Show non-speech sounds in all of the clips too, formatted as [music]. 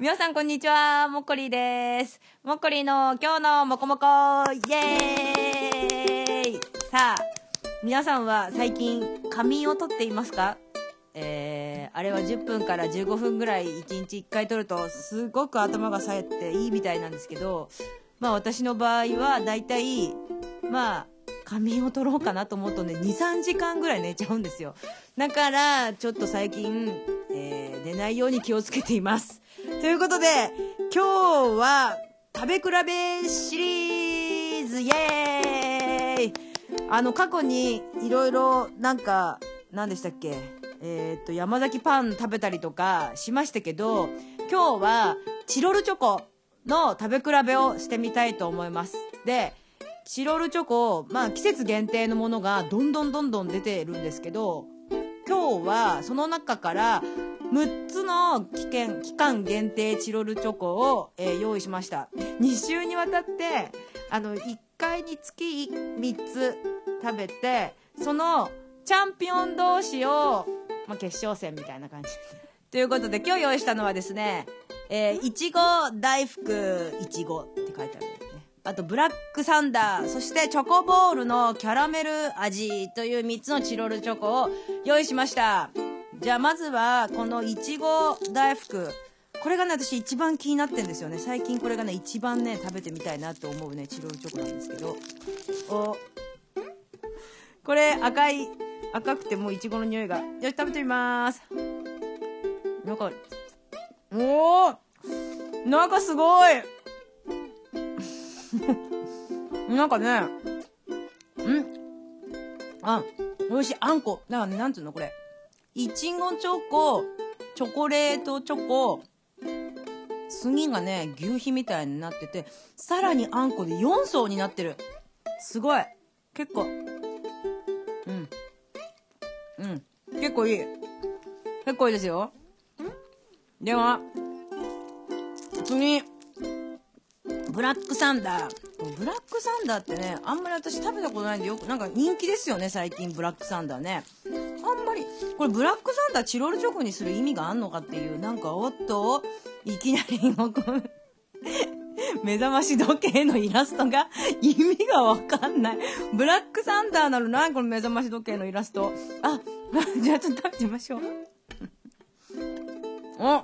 皆さんこんにちは、もっこりです。もっこりの今日のもこもこイエーイさあ、皆さんは最近仮眠をとっていますか？えー、あれは10分から15分ぐらい1日1回取るとすごく頭が冴えていいみたいなんですけど、まあ私の場合はだいたい、まあ、仮眠を取ろうかなと思うとね、2、3時間ぐらい寝ちゃうんですよ。だから、ちょっと最近、えー、寝ないように気をつけています。ということで、今日は、食べ比べシリーズイエーイあの、過去にいろいろ、なんか、何でしたっけ？えー、っと、山崎パン食べたりとかしましたけど、今日は、チロルチョコの食べ比べをしてみたいと思います。で、チロルチョコ、まあ季節限定のものがどんどんどんどん出てるんですけど、今日はその中から6つの期間期間限定チロルチョコを、えー、用意しました。2週にわたって、あの、1回につき3つ食べて、そのチャンピオン同士を、まあ、決勝戦みたいな感じ。ということで今日用意したのはですね、えー、いちご大福いちごって書いてある。あと、ブラックサンダー、そしてチョコボールのキャラメル味という3つのチロルチョコを用意しました。じゃあまずは、このいちご大福。これがね、私一番気になってんですよね。最近これがね、一番ね、食べてみたいなと思うね、チロルチョコなんですけど。お、これ赤い、赤くてもういちごの匂いが。よし、食べてみます。なんか、おーなんかすごいなんかね、ん？あ、美味しい。あんこ。だからね、なんつうの？これ。いちごチョコ、チョコレートチョコ、次がね、牛皮みたいになってて、さらにあんこで4層になってる。すごい。結構。うん。うん。結構いい。結構いいですよ。では、次、ブラックサンダー。ブラックサンダーってね、あんまり私食べたことないんでよく、なんか人気ですよね、最近、ブラックサンダーね。あんまり、これブラックサンダーチロルチョコにする意味があんのかっていう、なんか、おっと、いきなりこう、[laughs] 目覚まし時計のイラストが意味がわかんない。ブラックサンダーなのなこの目覚まし時計のイラスト。あ、[laughs] じゃあちょっと食べてみましょう。[laughs] おん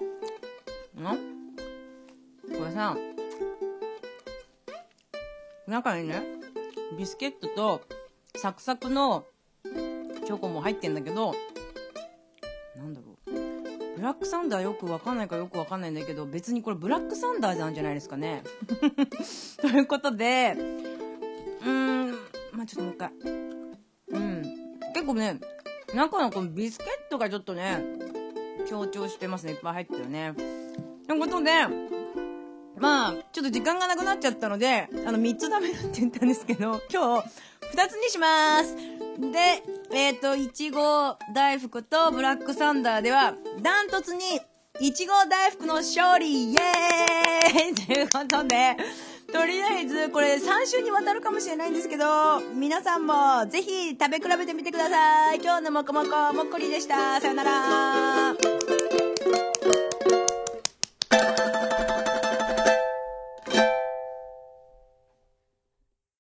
これさ、中にね、ビスケットとサクサクのチョコも入ってんだけど、なんだろう。ブラックサンダーよくわかんないかよくわかんないんだけど、別にこれブラックサンダーなんじゃないですかね。[laughs] ということで、うーん、まあちょっともう一回。うん。結構ね、中のこのビスケットがちょっとね、強調してますね。いっぱい入ってるね。ということで、まあ、ちょっと時間がなくなっちゃったので、あの、3つ食べるって言ったんですけど、[laughs] 今日、2つにしますで、えっ、ー、と、いちご大福とブラックサンダーでは、ダントツに、いちご大福の勝利イエーイ [laughs] ということで、とりあえず、これ3週にわたるかもしれないんですけど、皆さんもぜひ食べ比べてみてください。今日のもこもこもっこりでした。さよなら。